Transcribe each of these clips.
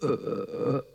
Podés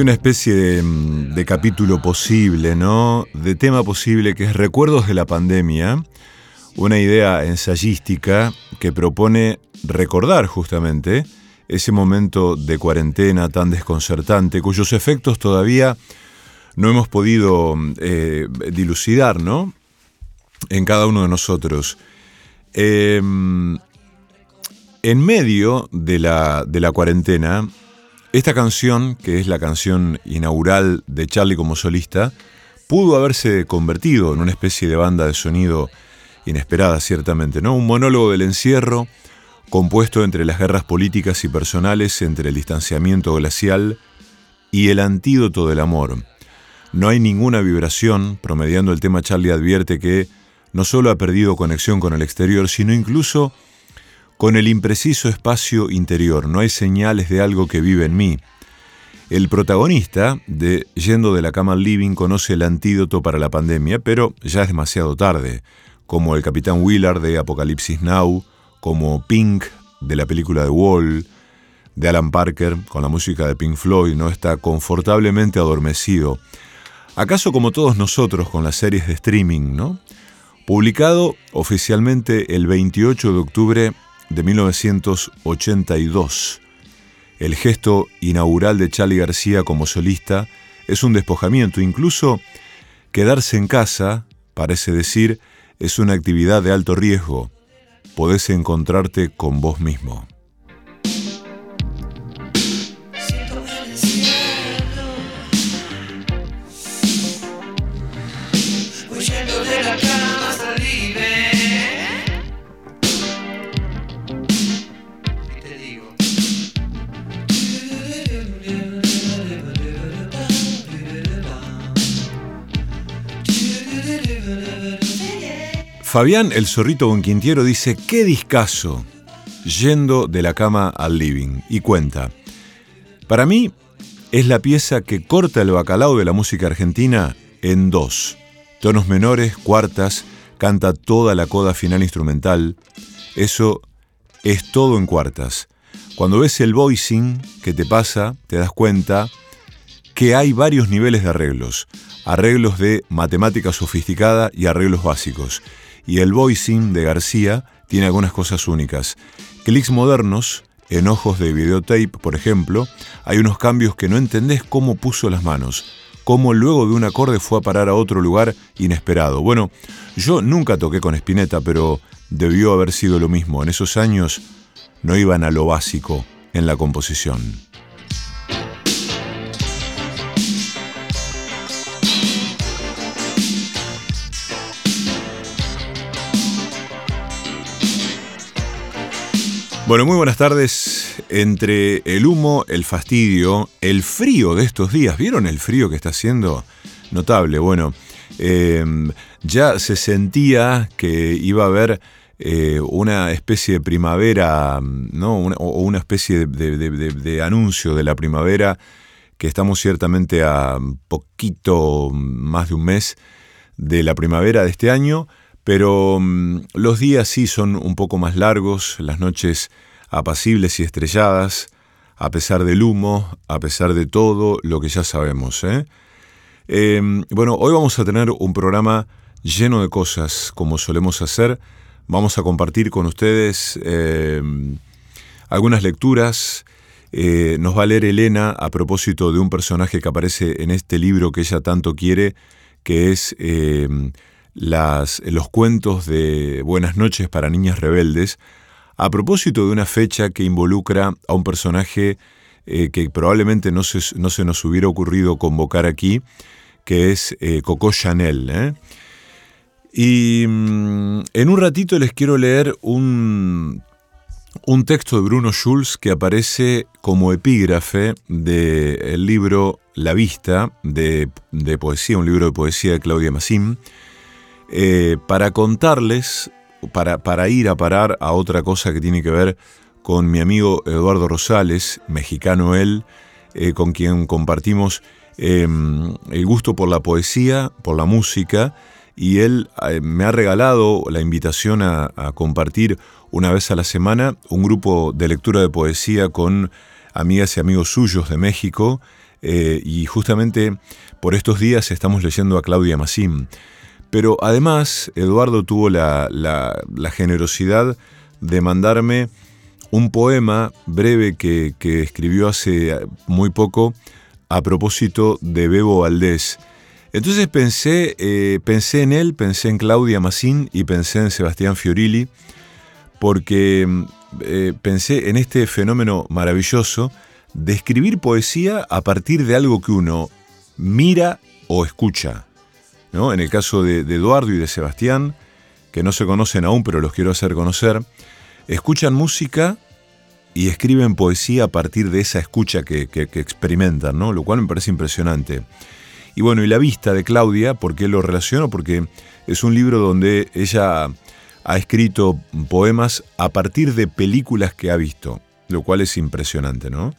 Una especie de, mm, de capítulo posible, ¿no? De tema posible que es Recuerdos de la pandemia, una idea ensayística que propone recordar justamente ese momento de cuarentena tan desconcertante, cuyos efectos todavía no hemos podido eh, dilucidar, ¿no? En cada uno de nosotros. Eh, en medio de la, de la cuarentena, esta canción, que es la canción inaugural de Charlie como solista, pudo haberse convertido en una especie de banda de sonido inesperada, ciertamente, ¿no? Un monólogo del encierro, compuesto entre las guerras políticas y personales, entre el distanciamiento glacial y el antídoto del amor. No hay ninguna vibración, promediando el tema Charlie advierte que no solo ha perdido conexión con el exterior, sino incluso con el impreciso espacio interior. No hay señales de algo que vive en mí. El protagonista de Yendo de la cama al living conoce el antídoto para la pandemia, pero ya es demasiado tarde, como el capitán Willard de Apocalipsis Now, como Pink de la película The Wall, de Alan Parker con la música de Pink Floyd, no está confortablemente adormecido. ¿Acaso como todos nosotros con las series de streaming, no? Publicado oficialmente el 28 de octubre de 1982. El gesto inaugural de Charlie García como solista es un despojamiento, incluso quedarse en casa, parece decir, es una actividad de alto riesgo. Podés encontrarte con vos mismo. Fabián el Zorrito Bonquintiero dice, qué discazo, yendo de la cama al living, y cuenta, para mí es la pieza que corta el bacalao de la música argentina en dos, tonos menores, cuartas, canta toda la coda final instrumental, eso es todo en cuartas. Cuando ves el voicing que te pasa, te das cuenta que hay varios niveles de arreglos, arreglos de matemática sofisticada y arreglos básicos y el voicing de García tiene algunas cosas únicas. Clics modernos, en ojos de videotape, por ejemplo, hay unos cambios que no entendés cómo puso las manos, cómo luego de un acorde fue a parar a otro lugar inesperado. Bueno, yo nunca toqué con Spinetta, pero debió haber sido lo mismo. En esos años no iban a lo básico en la composición. Bueno, muy buenas tardes. Entre el humo, el fastidio, el frío de estos días, ¿vieron el frío que está haciendo? Notable, bueno, eh, ya se sentía que iba a haber eh, una especie de primavera, ¿no? Una, o una especie de, de, anuncio de la primavera, que estamos ciertamente a poquito más de un mes de la primavera de este año, pero um, los días sí son un poco más largos, las noches apacibles y estrelladas, a pesar del humo, a pesar de todo lo que ya sabemos. ¿eh? Eh, bueno, hoy vamos a tener un programa lleno de cosas, como solemos hacer. Vamos a compartir con ustedes eh, algunas lecturas. nos va a leer Elena a propósito de un personaje que aparece en este libro que ella tanto quiere, que es em, los cuentos de Buenas noches para niñas rebeldes, a propósito de una fecha que involucra a un personaje eh, que probablemente no se, no se, nos hubiera ocurrido convocar aquí, que es eh, Coco Chanel. ¿eh? Y mm, en un ratito les quiero leer un, un texto de Bruno Schulz que aparece como epígrafe del libro La Vista de, poesía, un libro de poesía de Claudia Massim, eh, para contarles, para, para, ir a parar a otra cosa que tiene que ver con mi amigo Eduardo Rosales, mexicano él, eh, con quien compartimos em, el gusto por la poesía, por la música, y él eh, me ha regalado la invitación a, compartir una vez a la semana un grupo de lectura de poesía con amigas y amigos suyos de México y justamente por estos días estamos leyendo a Claudia Massim. Pero además Eduardo tuvo la, generosidad de mandarme un poema breve que, escribió hace muy poco a propósito de Bebo Valdés, entonces pensé, eh, pensé en él, pensé en Claudia Massín y pensé en Sebastián Fiorilli, porque eh, pensé en este fenómeno maravilloso de escribir poesía a partir de algo que uno mira o escucha. En el caso de, Eduardo y de Sebastián, que no se conocen aún, pero los quiero hacer conocer, escuchan música y escriben poesía a partir de esa escucha que, experimentan, lo cual me parece impresionante. Y bueno, y la vista de Claudia, ¿por qué lo relaciono? Porque es un libro donde ella ha escrito poemas a partir de películas que ha visto, lo cual es impresionante, ¿no?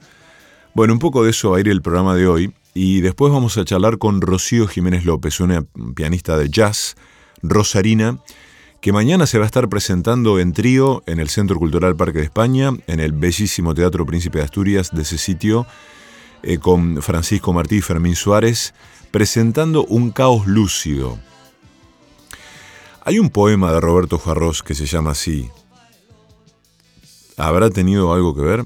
Bueno, un poco de eso va a ir el programa de hoy y después vamos a charlar con Rocío Jiménez López, una pianista de jazz, rosarina, que mañana se va a estar presentando en trío en el Centro Cultural Parque de España, en el bellísimo Teatro Príncipe de Asturias de ese sitio, eh, con Francisco Martí y Fermín Suárez, presentando un caos lúcido. Hay un poema de Roberto Jarros que se llama así. ¿Habrá tenido algo que ver?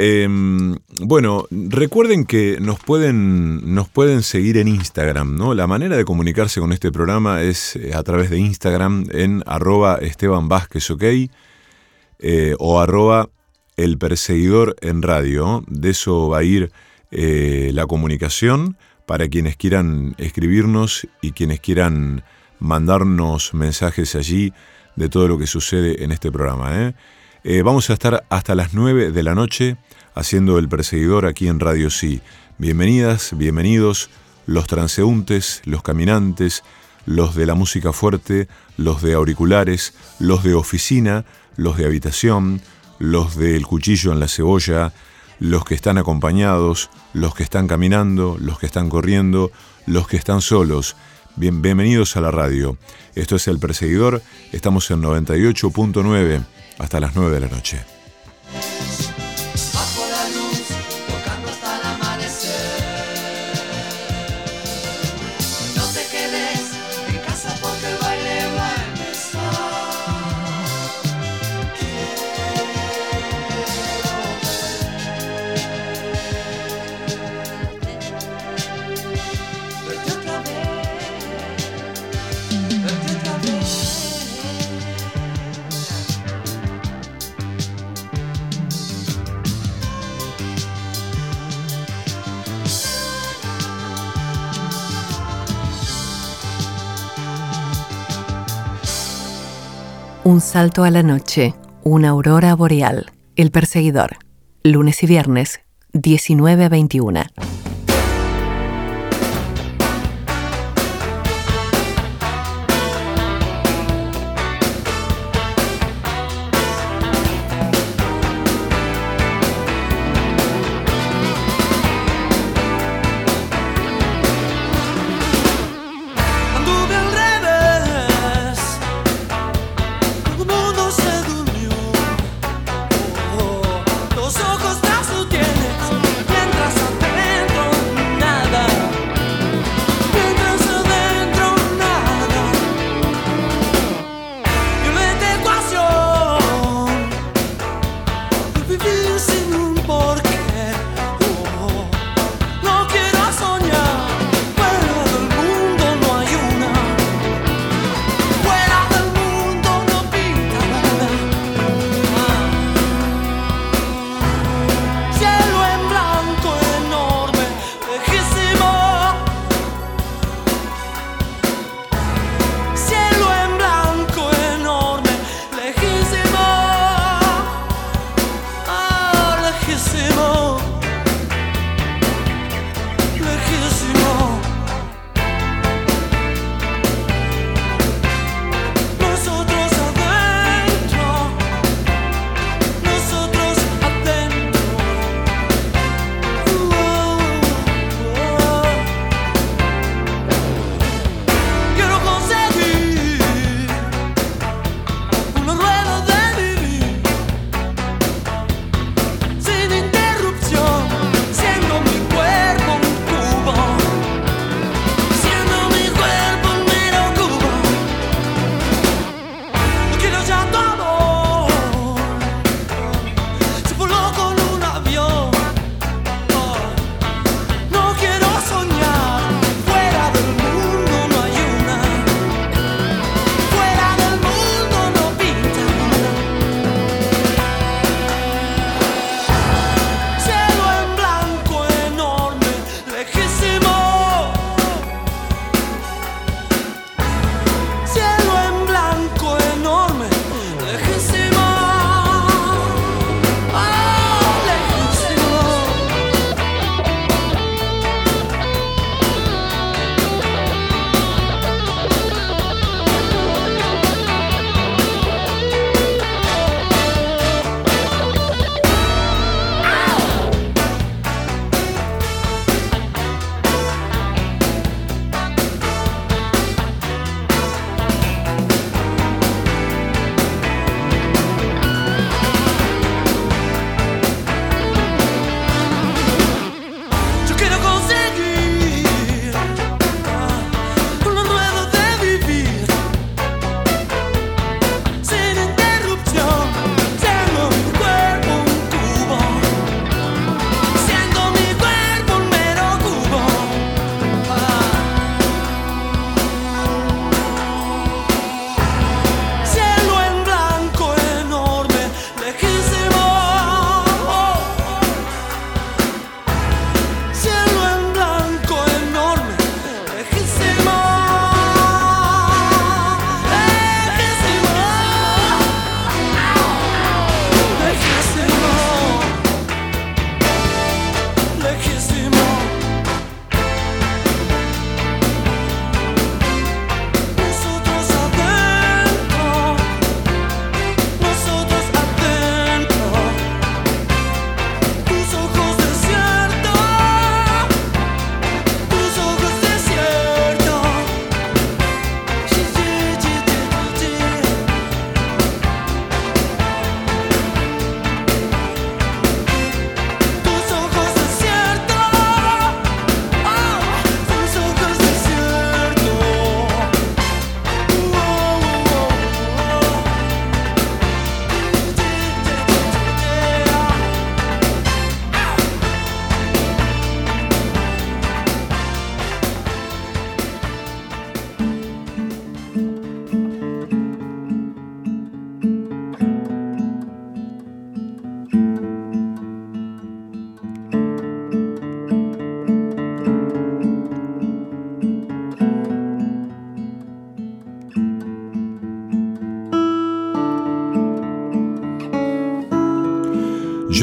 Em, bueno, recuerden que nos pueden, nos pueden seguir en Instagram, ¿no? La manera de comunicarse con este programa es eh, a través de Instagram en arroba Esteban eh, o arroba el perseguidor en radio. De eso va a ir eh, la comunicación para quienes quieran escribirnos y quienes quieran mandarnos mensajes allí de todo lo que sucede en este programa. ¿eh? Eh, vamos a estar hasta las 9 de la noche haciendo el perseguidor aquí en Radio Sí. Bienvenidas, bienvenidos los transeúntes, los caminantes, los de la música fuerte, los de auriculares, los de oficina, los de habitación, los del cuchillo en la cebolla, los que están acompañados, los que están caminando, los que están corriendo, los que están solos. bienvenidos a la radio. Esto es El Perseguidor, estamos en 98.9 hasta las 9 de la noche. Un salto a la noche, una aurora boreal, El perseguidor, lunes y viernes, 19 a 21.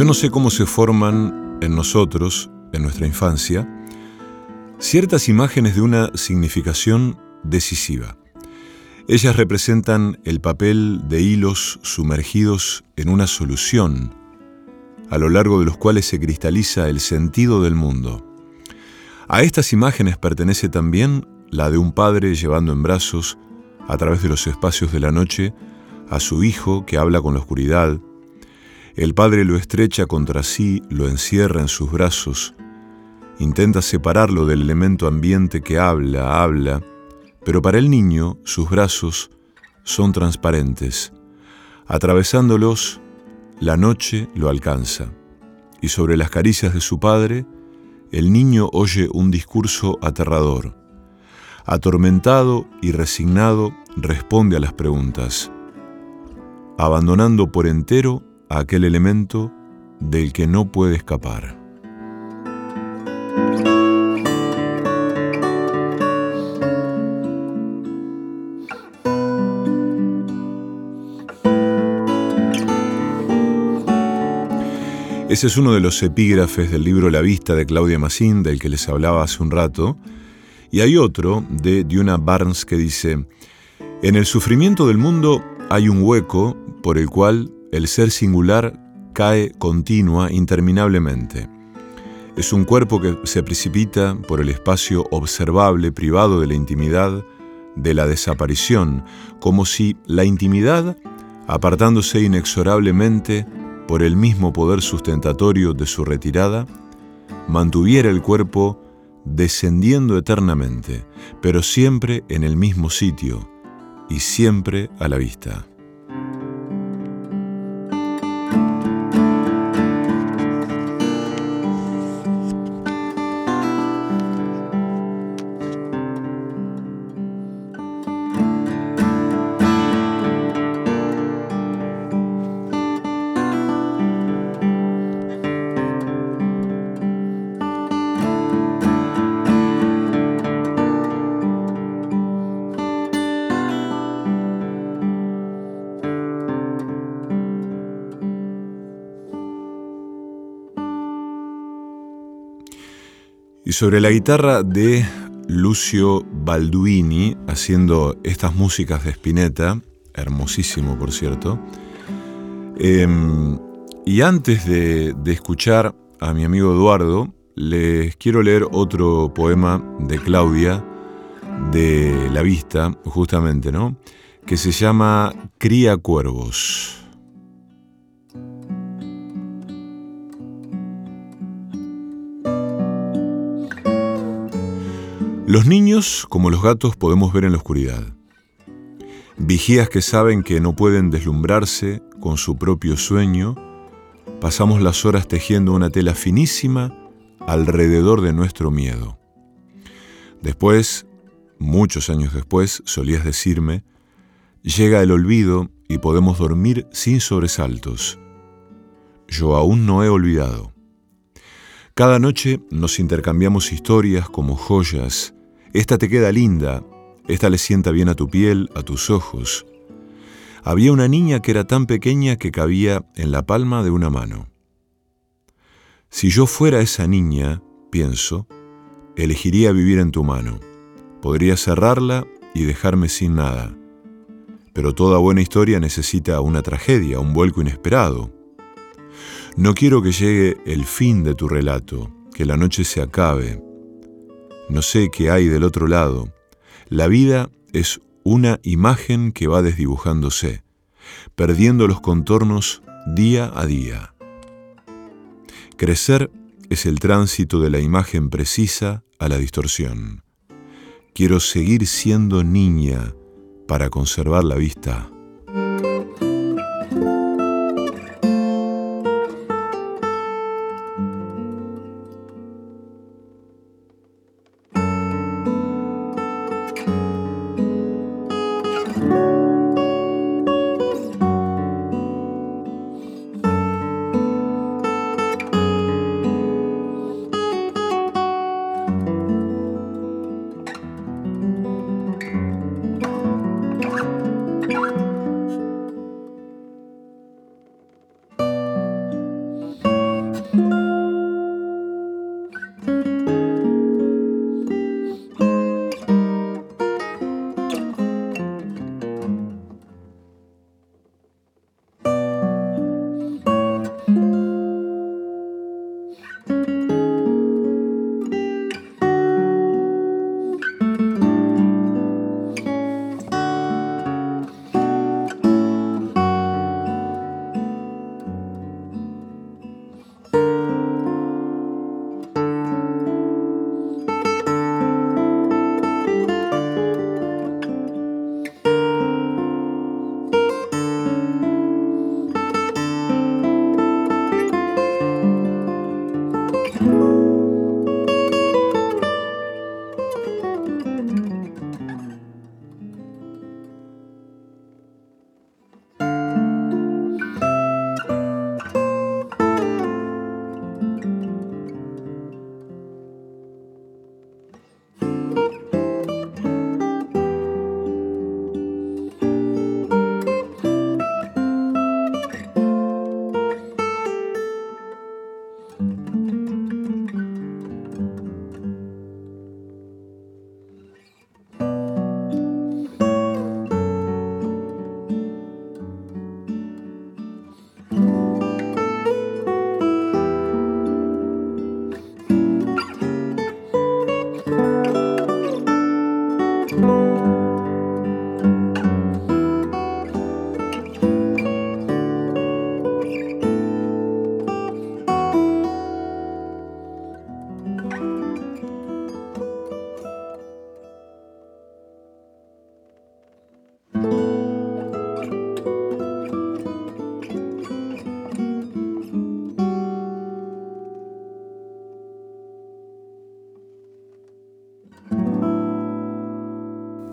No sé cómo se forman en nosotros, en nuestra infancia, ciertas imágenes de una significación decisiva. Ellas representan el papel de hilos sumergidos en una solución, a lo largo de los cuales se cristaliza el sentido del mundo. A estas imágenes pertenece también la de un padre llevando en brazos, a través de los espacios de la noche, a su hijo que habla con la oscuridad, el padre lo estrecha contra sí, lo encierra en sus brazos, intenta separarlo del elemento ambiente que habla, habla, pero para el niño sus brazos son transparentes. Atravesándolos, la noche lo alcanza, y sobre las caricias de su padre, el niño oye un discurso aterrador. Atormentado y resignado, responde a las preguntas, abandonando por entero aquel elemento del que no puede escapar. Ese es uno de los epígrafes del libro La Vista de Claudia Massín, del que les hablaba hace un rato. Y hay otro de Diona Barnes que dice, en el sufrimiento del mundo hay un hueco por el cual el ser singular cae continua interminablemente. Es un cuerpo que se precipita por el espacio observable privado de la intimidad, de la desaparición, como si la intimidad, apartándose inexorablemente por el mismo poder sustentatorio de su retirada, mantuviera el cuerpo descendiendo eternamente, pero siempre en el mismo sitio y siempre a la vista. Sobre la guitarra de Lucio Balduini, haciendo estas músicas de Spinetta, hermosísimo por cierto. Em, y antes de, de escuchar a mi amigo Eduardo, les quiero leer otro poema de Claudia, de La Vista, justamente, ¿no? Que se llama Cría Cuervos. Los niños, como los gatos, podemos ver en la oscuridad. Vigías que saben que no pueden deslumbrarse con su propio sueño, pasamos las horas tejiendo una tela finísima alrededor de nuestro miedo. Después, muchos años después, solías decirme, llega el olvido y podemos dormir sin sobresaltos. Yo aún no he olvidado. Cada noche nos intercambiamos historias como joyas esta te queda linda, esta le sienta bien a tu piel, a tus ojos. Había una niña que era tan pequeña que cabía en la palma de una mano. Si yo fuera esa niña, pienso, elegiría vivir en tu mano. Podría cerrarla y dejarme sin nada. Pero toda buena historia necesita una tragedia, un vuelco inesperado. No quiero que llegue el fin de tu relato, que la noche se acabe, no sé qué hay del otro lado. La vida es una imagen que va desdibujándose, perdiendo los contornos día a día. Crecer es el tránsito de la imagen precisa a la distorsión. Quiero seguir siendo niña para conservar la vista.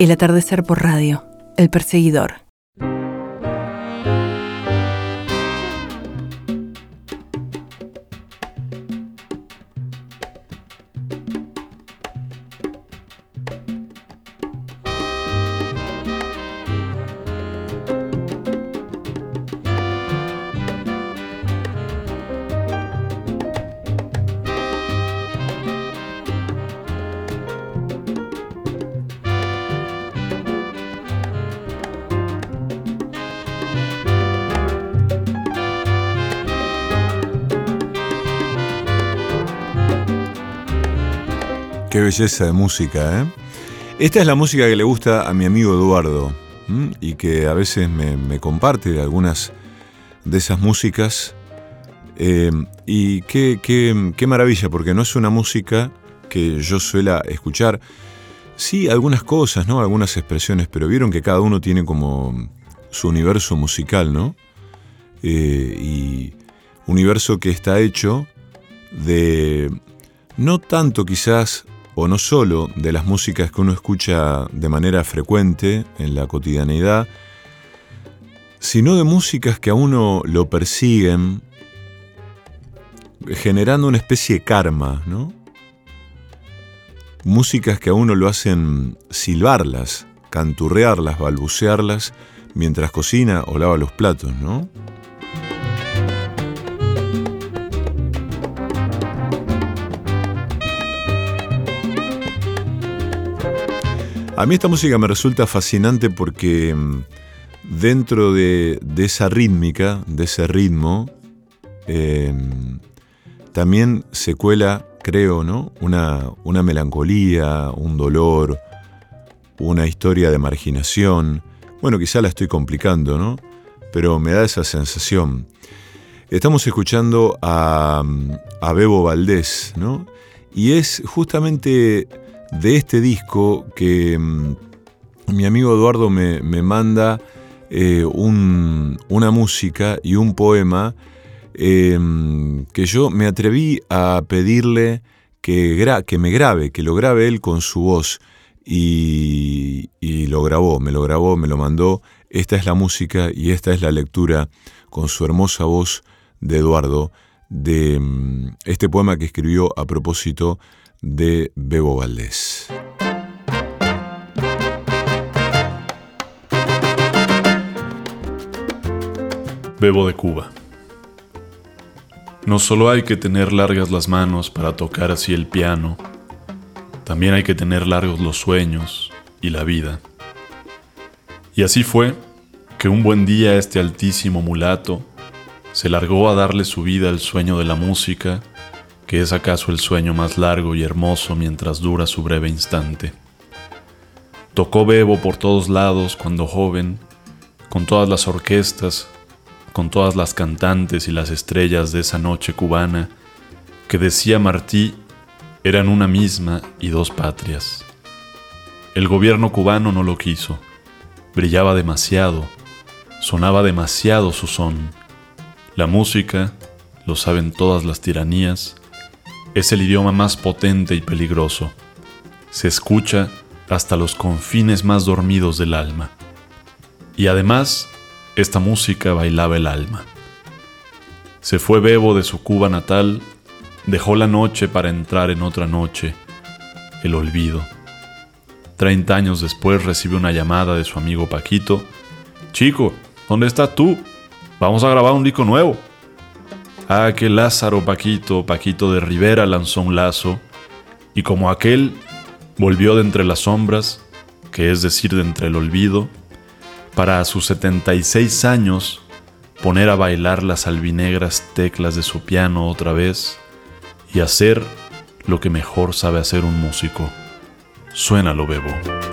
El atardecer por radio. El perseguidor. Qué belleza de música, ¿eh? Esta es la música que le gusta a mi amigo Eduardo y que a veces me, comparte algunas de esas músicas. Eh, y qué, qué, maravilla, porque no es una música que yo suela escuchar. Sí, algunas cosas, ¿no? Algunas expresiones, pero vieron que cada uno tiene como su universo musical, ¿no? Eh, y universo que está hecho de no tanto quizás o no solo de las músicas que uno escucha de manera frecuente en la cotidianeidad, sino de músicas que a uno lo persiguen generando una especie de karma, ¿no? Músicas que a uno lo hacen silbarlas, canturrearlas, balbucearlas mientras cocina o lava los platos, ¿no? A mí esta música me resulta fascinante porque mm, dentro de, esa rítmica, de ese ritmo, em, también se cuela, creo, ¿no? Una, melancolía, un dolor, una historia de marginación. Bueno, quizá la estoy complicando, ¿no? Pero me da esa sensación. Estamos escuchando a, mm, a Bebo Valdés, ¿no? Y es justamente de este disco que mm, mi amigo Eduardo me, manda eh, una música y un poema em, que yo me atreví a pedirle que, que, me grabe, que lo grabe él con su voz. Y, y lo grabó, me lo grabó, me lo mandó. Esta es la música y esta es la lectura con su hermosa voz de Eduardo de mm, este poema que escribió a propósito de Bebo Valdés. Bebo de Cuba. No solo hay que tener largas las manos para tocar así el piano, también hay que tener largos los sueños y la vida. Y así fue que un buen día este altísimo mulato se largó a darle su vida al sueño de la música que es acaso el sueño más largo y hermoso mientras dura su breve instante. Tocó Bebo por todos lados cuando joven, con todas las orquestas, con todas las cantantes y las estrellas de esa noche cubana, que decía Martí eran una misma y dos patrias. El gobierno cubano no lo quiso, brillaba demasiado, sonaba demasiado su son. La música, lo saben todas las tiranías, es el idioma más potente y peligroso. Se escucha hasta los confines más dormidos del alma. Y además, esta música bailaba el alma. Se fue Bebo de su Cuba natal, dejó la noche para entrar en otra noche, el olvido. Treinta años después recibe una llamada de su amigo Paquito. Chico, ¿dónde estás tú? Vamos a grabar un disco nuevo. Ah, que Lázaro Paquito, Paquito de Rivera lanzó un lazo, y como aquel volvió de entre las sombras, que es decir, de entre el olvido, para a sus 76 años poner a bailar las albinegras teclas de su piano otra vez y hacer lo que mejor sabe hacer un músico. Suénalo, bebo.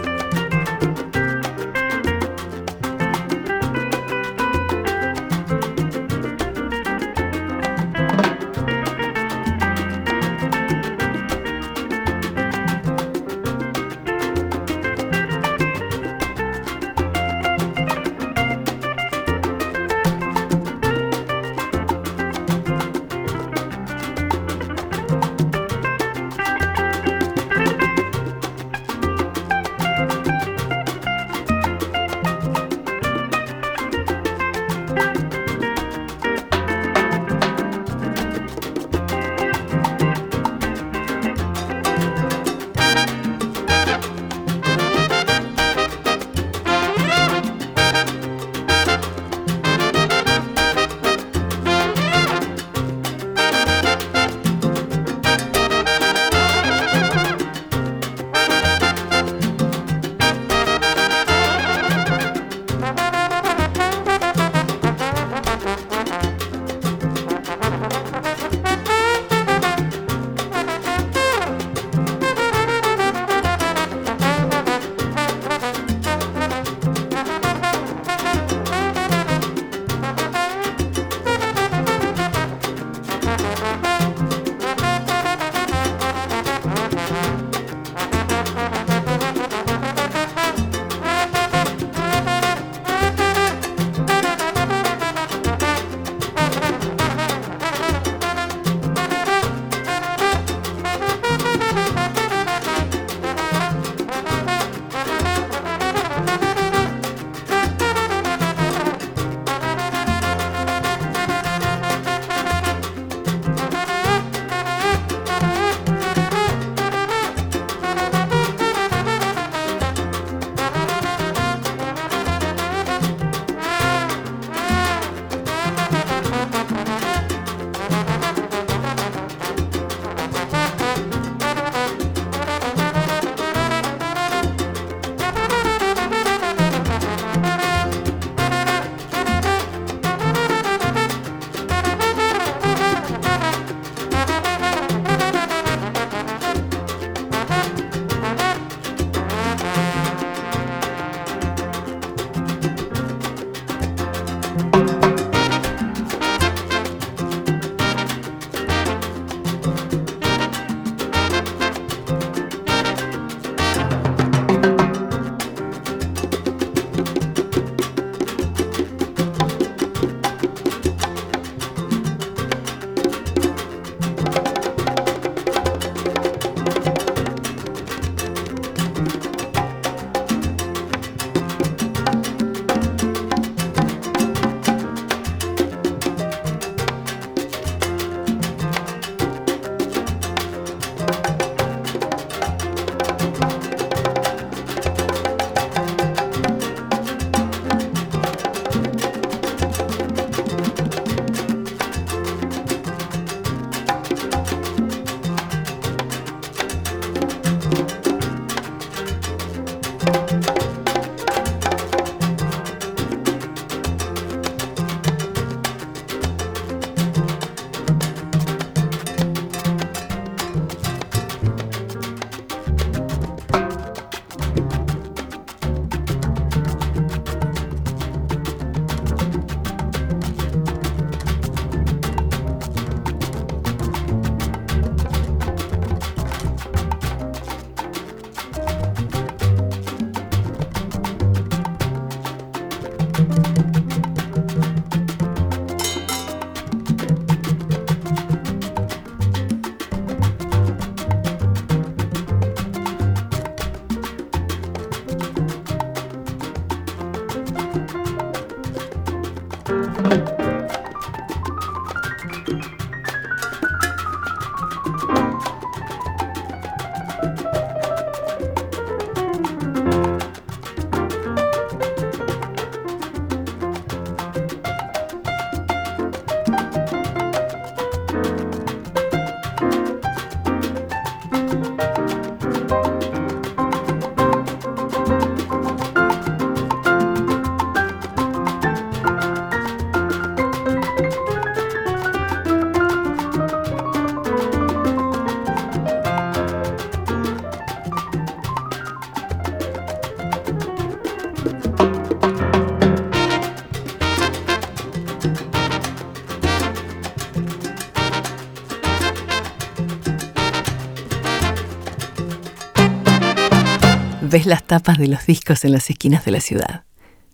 Ves las tapas de los discos en las esquinas de la ciudad.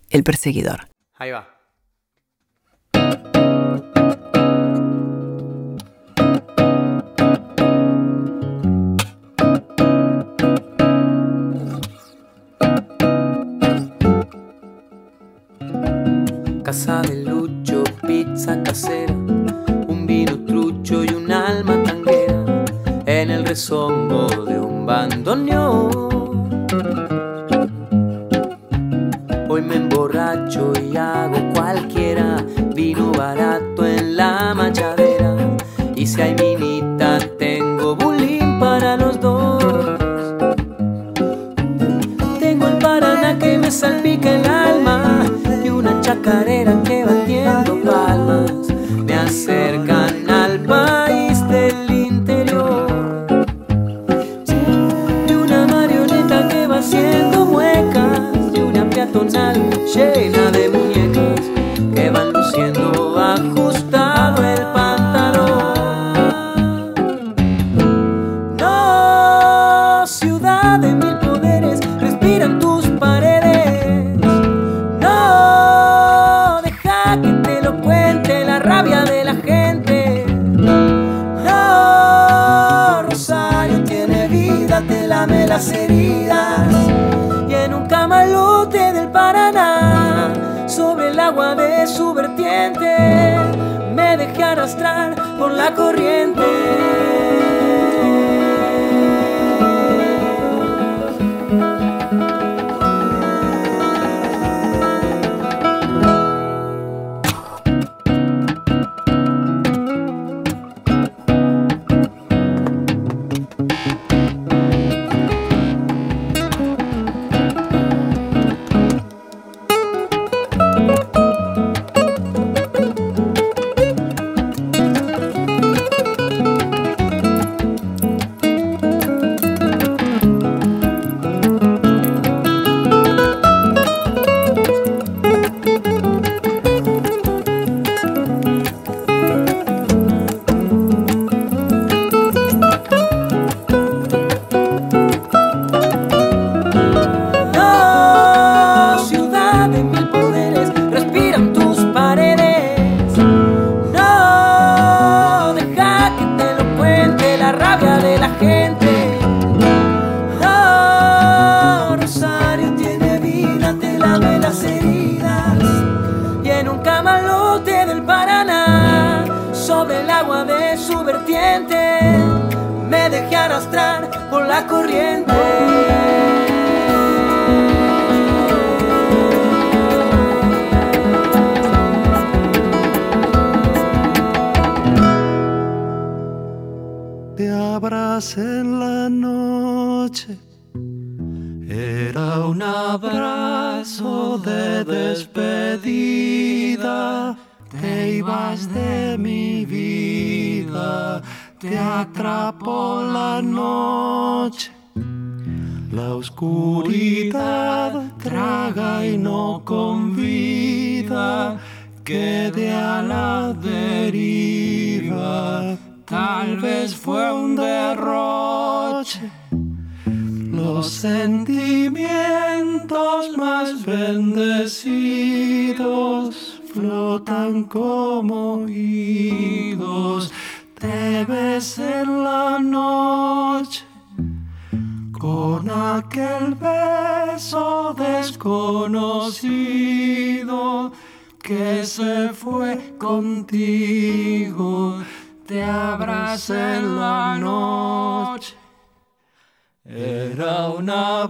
El perseguidor.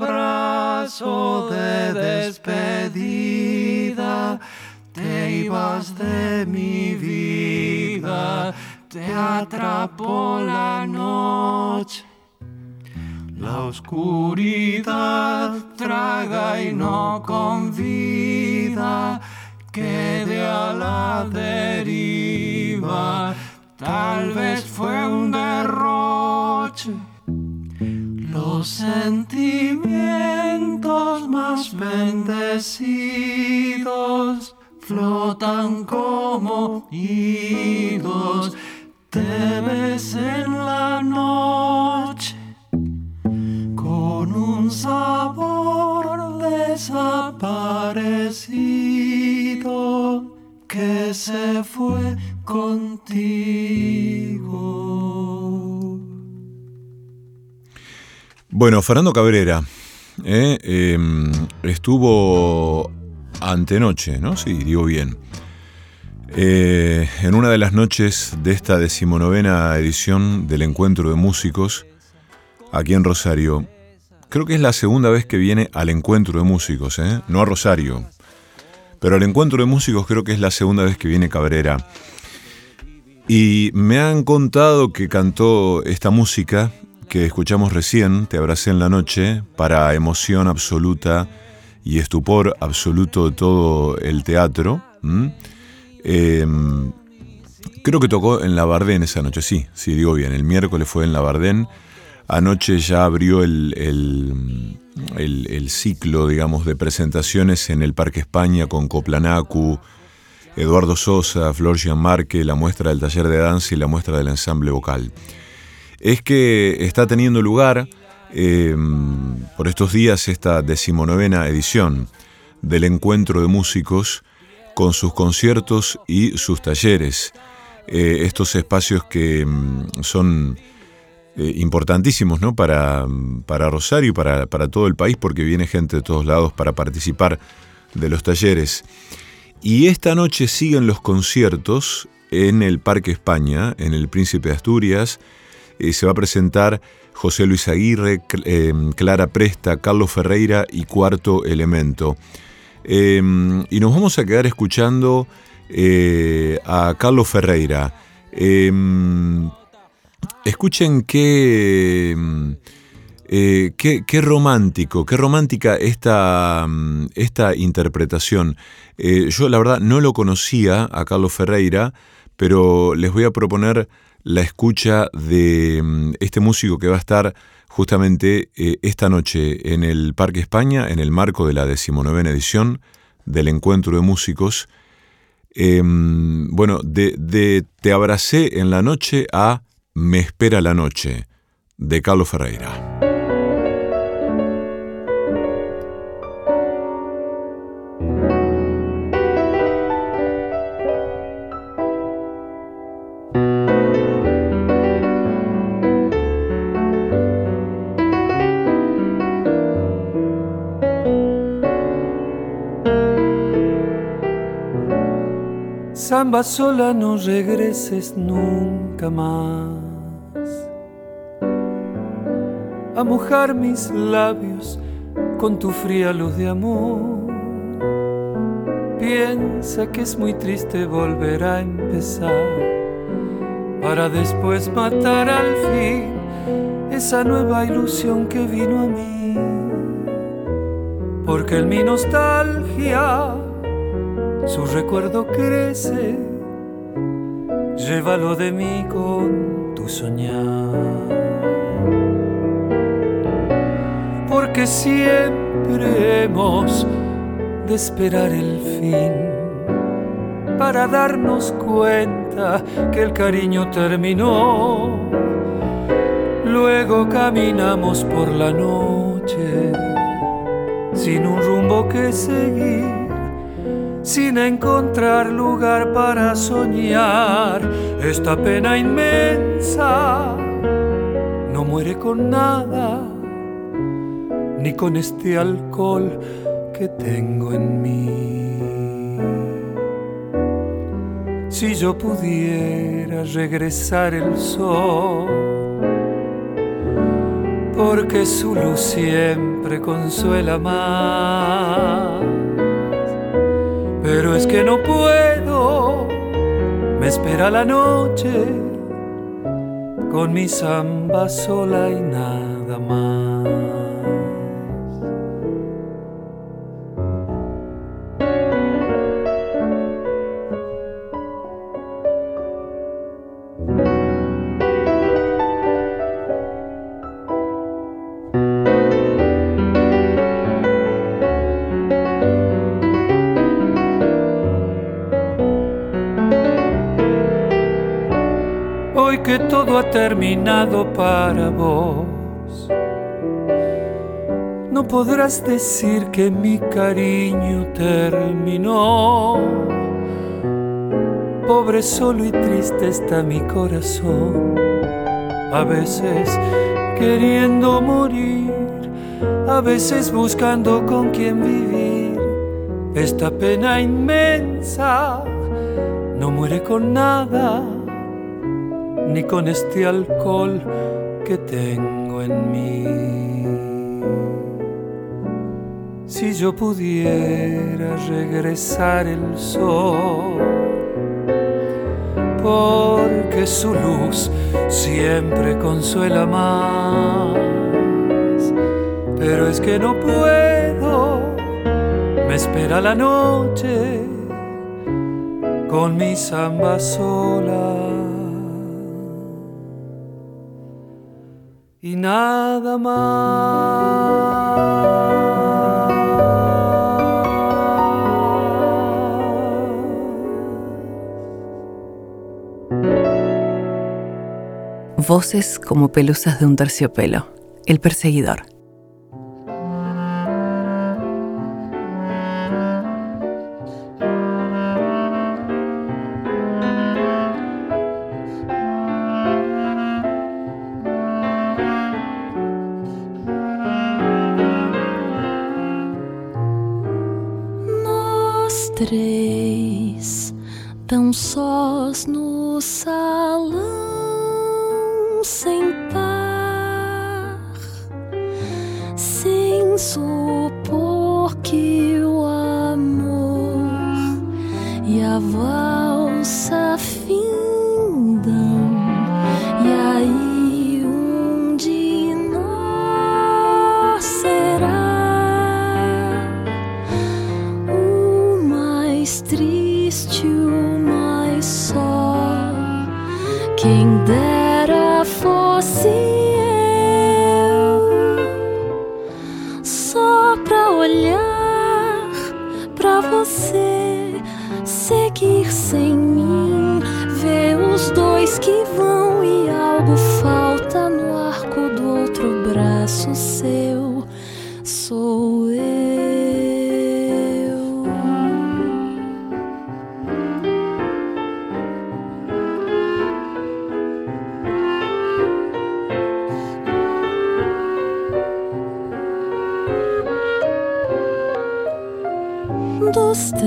Abrazo de despedida, te ibas de mi vida, te atrapó la noche. La oscuridad traga y no convida, quede a la deriva, tal vez fue un derroche los sentimientos más bendecidos flotan como idos. Te ves en la noche con un sabor desaparecido que se fue contigo. Bueno, Fernando Cabrera eh, em, estuvo antenoche, ¿no? Sí, digo bien. Eh, en una de las noches de esta decimonovena edición del Encuentro de Músicos, aquí en Rosario. Creo que es la segunda vez que viene al Encuentro de Músicos, ¿eh? no a Rosario. Pero al Encuentro de Músicos creo que es la segunda vez que viene Cabrera. Y me han contado que cantó esta música que escuchamos recién, Te abracé en la noche, para emoción absoluta y estupor absoluto de todo el teatro. Em, creo que tocó en la Bardén esa noche, sí, sí, digo bien, el miércoles fue en la Bardén. Anoche ya abrió el, el, ciclo, digamos, de presentaciones en el Parque España con Coplanacu, Eduardo Sosa, Flor Gianmarque, la muestra del taller de danza y la muestra del ensamble vocal es que está teniendo lugar em, por estos días esta decimonovena edición del encuentro de músicos con sus conciertos y sus talleres. Eh, estos espacios que em, son eh, importantísimos ¿no? para, para, Rosario y para, para todo el país porque viene gente de todos lados para participar de los talleres. Y esta noche siguen los conciertos en el Parque España, en el Príncipe de Asturias, eh, se va a presentar José Luis Aguirre, em, Clara Presta, Carlos Ferreira y Cuarto Elemento. Em, y nos vamos a quedar escuchando eh, a Carlos Ferreira. Em, escuchen qué, eh, qué, qué, romántico, qué romántica esta, esta interpretación. yo la verdad no lo conocía a Carlos Ferreira, pero les voy a proponer la escucha de mm, este músico que va a estar justamente eh, esta noche en el Parque España, en el marco de la decimonovena edición del Encuentro de Músicos. Em, bueno, de, de Te abracé en la noche a Me espera la noche, de Carlos Ferreira. Samba sola no regreses nunca más a mojar mis labios con tu fría luz de amor. Piensa que es muy triste volver a empezar para después matar al fin esa nueva ilusión que vino a mí. Porque en mi nostalgia su recuerdo crece, llévalo de mí con tu soñar. Porque siempre hemos de esperar el fin para darnos cuenta que el cariño terminó. Luego caminamos por la noche sin un rumbo que seguir, sin encontrar lugar para soñar. Esta pena inmensa no muere con nada, ni con este alcohol que tengo en mí. Si yo pudiera regresar el sol, porque su luz siempre consuela más. Que no puedo, me espera la noche con mi samba sola y nada más. Terminado para vos. No podrás decir que mi cariño terminó. Pobre, solo y triste está mi corazón. A veces queriendo morir, a veces buscando con quién vivir. Esta pena inmensa no muere con nada ni con este alcohol que tengo en mí. Si yo pudiera regresar el sol, porque su luz siempre consuela más, pero es que no puedo, me espera la noche con mi samba sola. Nada más. Voces como pelusas de un terciopelo. El perseguidor. Dos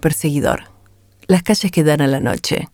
perseguidor. Las calles que dan a la noche.